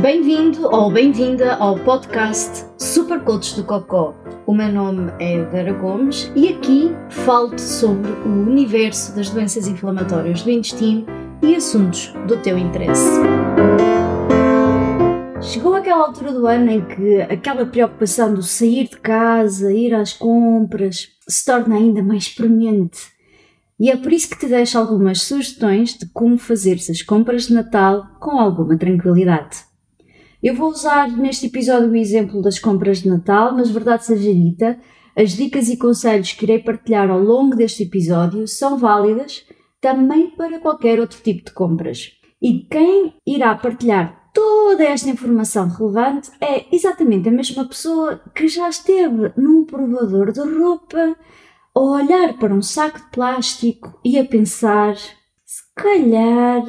Bem-vindo ou bem-vinda ao podcast Super Coach do Cocó. O meu nome é Vera Gomes e aqui falo-te sobre o universo das doenças inflamatórias do intestino e assuntos do teu interesse. Chegou aquela altura do ano em que aquela preocupação do sair de casa, ir às compras, se torna ainda mais premente. E é por isso que te deixo algumas sugestões de como fazer as compras de Natal com alguma tranquilidade. Eu vou usar neste episódio o exemplo das compras de Natal, mas verdade seja dita, as dicas e conselhos que irei partilhar ao longo deste episódio são válidas também para qualquer outro tipo de compras. E quem irá partilhar toda esta informação relevante é exatamente a mesma pessoa que já esteve num provador de roupa a olhar para um saco de plástico e a pensar: se calhar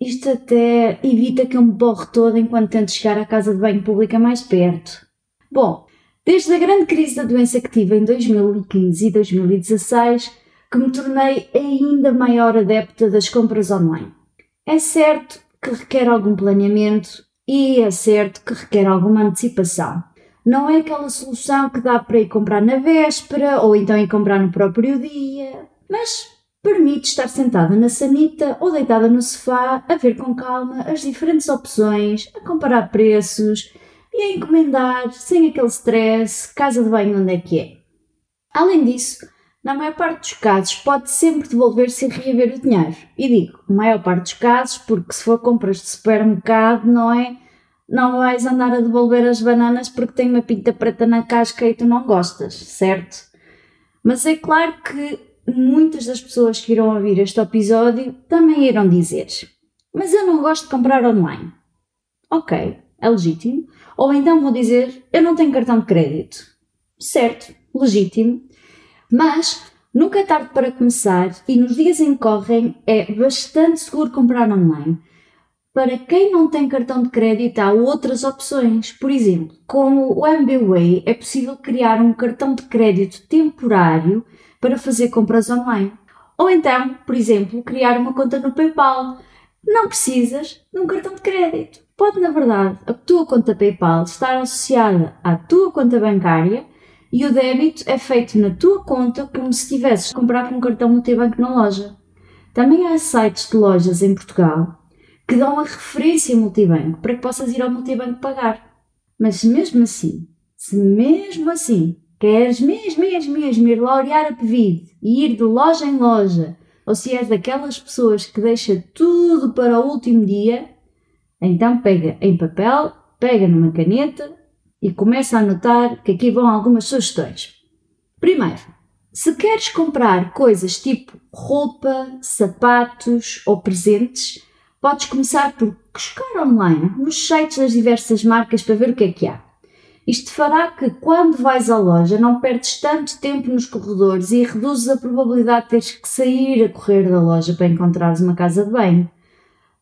isto até evita que eu me borre toda enquanto tento chegar à casa de banho pública mais perto. Bom, desde a grande crise da doença que tive em 2015 e 2016, que me tornei ainda maior adepta das compras online. É certo que requer algum planeamento e é certo que requer alguma antecipação. Não é aquela solução que dá para ir comprar na véspera ou então ir comprar no próprio dia, mas permite estar sentada na sanita ou deitada no sofá a ver com calma as diferentes opções, a comparar preços e a encomendar sem aquele stress, casa de banho onde é que é. Além disso, na maior parte dos casos pode sempre devolver-se e reaver o dinheiro. E digo, maior parte dos casos, porque se for compras de supermercado, não é? Não vais andar a devolver as bananas porque tem uma pinta preta na casca e tu não gostas, certo? Mas é claro que muitas das pessoas que irão ouvir este episódio também irão dizer: Mas eu não gosto de comprar online. Ok, é legítimo. Ou então vou dizer: Eu não tenho cartão de crédito. Certo, legítimo. Mas nunca é tarde para começar e nos dias em que correm é bastante seguro comprar online. Para quem não tem cartão de crédito, há outras opções. Por exemplo, com o MBWay é possível criar um cartão de crédito temporário para fazer compras online. Ou então, por exemplo, criar uma conta no PayPal. Não precisas de um cartão de crédito. Pode, na verdade, a tua conta PayPal estar associada à tua conta bancária e o débito é feito na tua conta como se estivesses a comprar com um cartão multibanco na loja. Também há sites de lojas em Portugal que dão a referência multibanco para que possas ir ao multibanco pagar. Mas mesmo assim, se mesmo assim Queres mesmo, mesmo, mesmo ir laurear a pedido e ir de loja em loja, ou se és daquelas pessoas que deixa tudo para o último dia, então pega em papel, pega numa caneta e começa a anotar que aqui vão algumas sugestões. Primeiro, se queres comprar coisas tipo roupa, sapatos ou presentes, podes começar por buscar online nos sites das diversas marcas para ver o que é que há. Isto fará que, quando vais à loja, não perdes tanto tempo nos corredores e reduzes a probabilidade de teres que sair a correr da loja para encontrares uma casa de banho.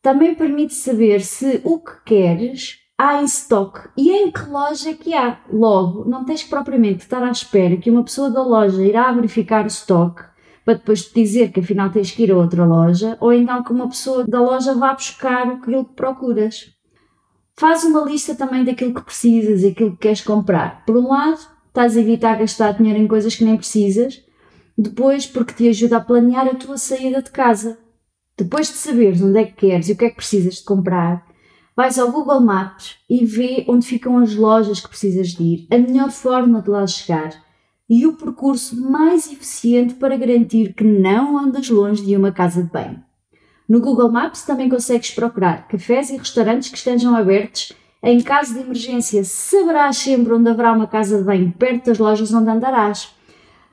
Também permite saber se o que queres há em stock e em que loja é que há. Logo, não tens que propriamente estar à espera que uma pessoa da loja irá verificar o stock para depois te dizer que afinal tens que ir a outra loja, ou então que uma pessoa da loja vá buscar aquilo que procuras. Faz uma lista também daquilo que precisas e aquilo que queres comprar. Por um lado, estás a evitar gastar dinheiro em coisas que nem precisas. Depois, porque te ajuda a planear a tua saída de casa. Depois de saberes onde é que queres e o que é que precisas de comprar, vais ao Google Maps e vê onde ficam as lojas que precisas de ir, a melhor forma de lá chegar e o percurso mais eficiente para garantir que não andas longe de uma casa de banho. No Google Maps também consegues procurar cafés e restaurantes que estejam abertos. Em caso de emergência, saberás sempre onde haverá uma casa de banho perto das lojas onde andarás.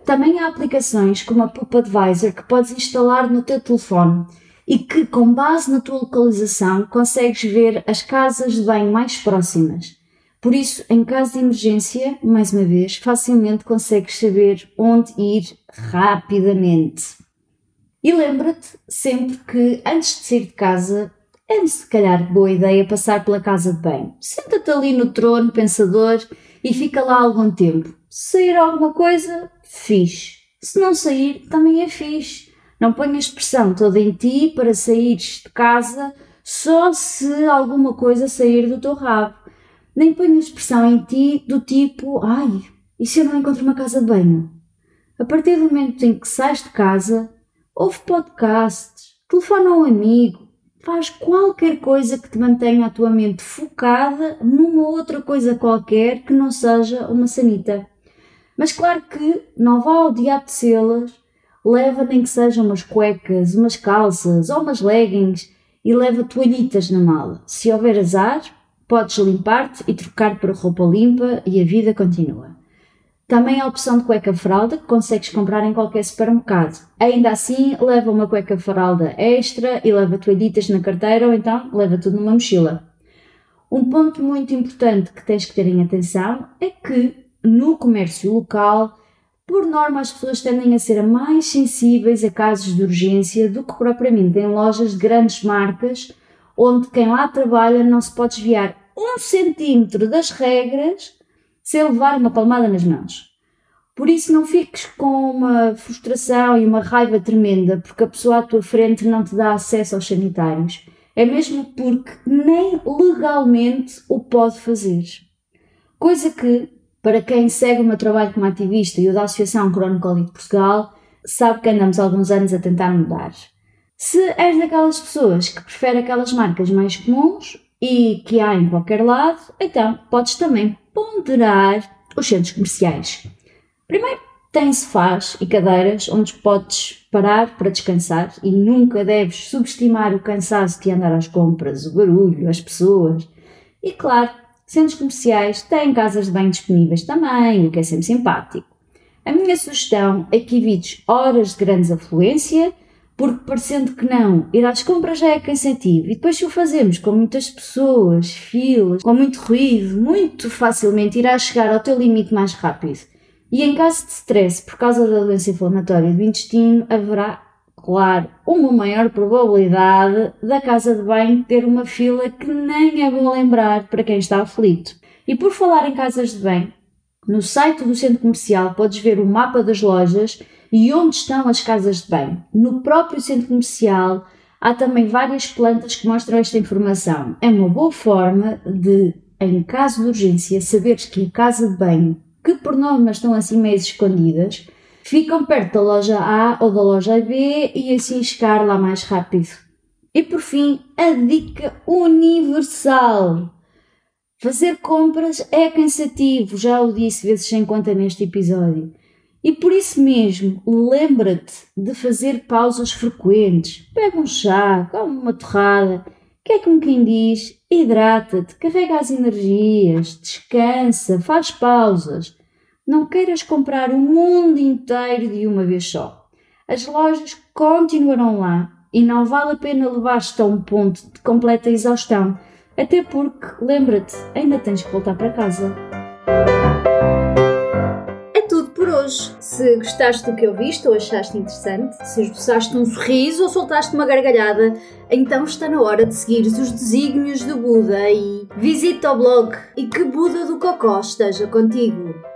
Também há aplicações como a Poop Advisor que podes instalar no teu telefone e que, com base na tua localização, consegues ver as casas de banho mais próximas. Por isso, em caso de emergência, mais uma vez, facilmente consegues saber onde ir rapidamente. E lembra-te sempre que antes de sair de casa é se calhar boa ideia passar pela casa de banho. Senta-te ali no trono pensador e fica lá algum tempo. Se sair alguma coisa, fixe. Se não sair, também é fixe. Não ponhas pressão toda em ti para saíres de casa só se alguma coisa sair do teu rabo. Nem ponhas pressão em ti do tipo, ai, e se eu não encontro uma casa de banho? A partir do momento em que sais de casa, ouve podcasts, telefona a um amigo, faz qualquer coisa que te mantenha a tua mente focada numa outra coisa qualquer que não seja uma sanita. Mas claro que não vá ao diabo de selas, leva nem que sejam umas cuecas, umas calças ou umas leggings e leva toalhitas na mala. Se houver azar, podes limpar-te e trocar para roupa limpa e a vida continua. Também a opção de cueca fralda que consegues comprar em qualquer supermercado. Ainda assim, leva uma cueca fralda extra e leva toalhitas na carteira ou então leva tudo numa mochila. Um ponto muito importante que tens que ter em atenção é que no comércio local, por norma as pessoas tendem a ser mais sensíveis a casos de urgência do que propriamente em lojas de grandes marcas, onde quem lá trabalha não se pode desviar um centímetro das regras sem levar uma palmada nas mãos. Por isso não fiques com uma frustração e uma raiva tremenda porque a pessoa à tua frente não te dá acesso aos sanitários. É mesmo porque nem legalmente o pode fazer. Coisa que, para quem segue o meu trabalho como ativista e o da Associação Crónico de Portugal, sabe que andamos alguns anos a tentar mudar. Se és daquelas pessoas que prefere aquelas marcas mais comuns e que há em qualquer lado, então podes também ponderar os centros comerciais. Primeiro, tem sofás e cadeiras onde podes parar para descansar e nunca deves subestimar o cansaço de andar às compras, o barulho, as pessoas. E claro, centros comerciais têm casas de banho disponíveis também, o que é sempre simpático. A minha sugestão é que evites horas de grandes afluência porque parecendo que não, ir às compras já é cansativo e depois se o fazemos com muitas pessoas, filas, com muito ruído, muito facilmente irás chegar ao teu limite mais rápido. E em caso de stress por causa da doença inflamatória do intestino, haverá, claro, uma maior probabilidade da casa de banho ter uma fila que nem é bom lembrar para quem está aflito. E por falar em casas de banho, no site do centro comercial podes ver o mapa das lojas e onde estão as casas de banho. No próprio centro comercial há também várias plantas que mostram esta informação. É uma boa forma de, em caso de urgência, saberes que a casa de banho, que por norma estão assim meio escondidas, ficam perto da loja A ou da loja B e assim chegar lá mais rápido. E por fim, a dica universal. Fazer compras é cansativo, já o disse vezes sem conta neste episódio. E por isso mesmo, lembra-te de fazer pausas frequentes. Bebe um chá, come uma torrada, que é como quem diz, hidrata-te, carrega as energias, descansa, faz pausas. Não queiras comprar o mundo inteiro de uma vez só. As lojas continuarão lá e não vale a pena levar-te a um ponto de completa exaustão, até porque, lembra-te, ainda tens que voltar para casa hoje. Se gostaste do que ouviste ou achaste interessante, se esboçaste um sorriso ou soltaste uma gargalhada, então está na hora de seguir os desígnios do Buda e visita o blog e que Buda do Cocó esteja contigo.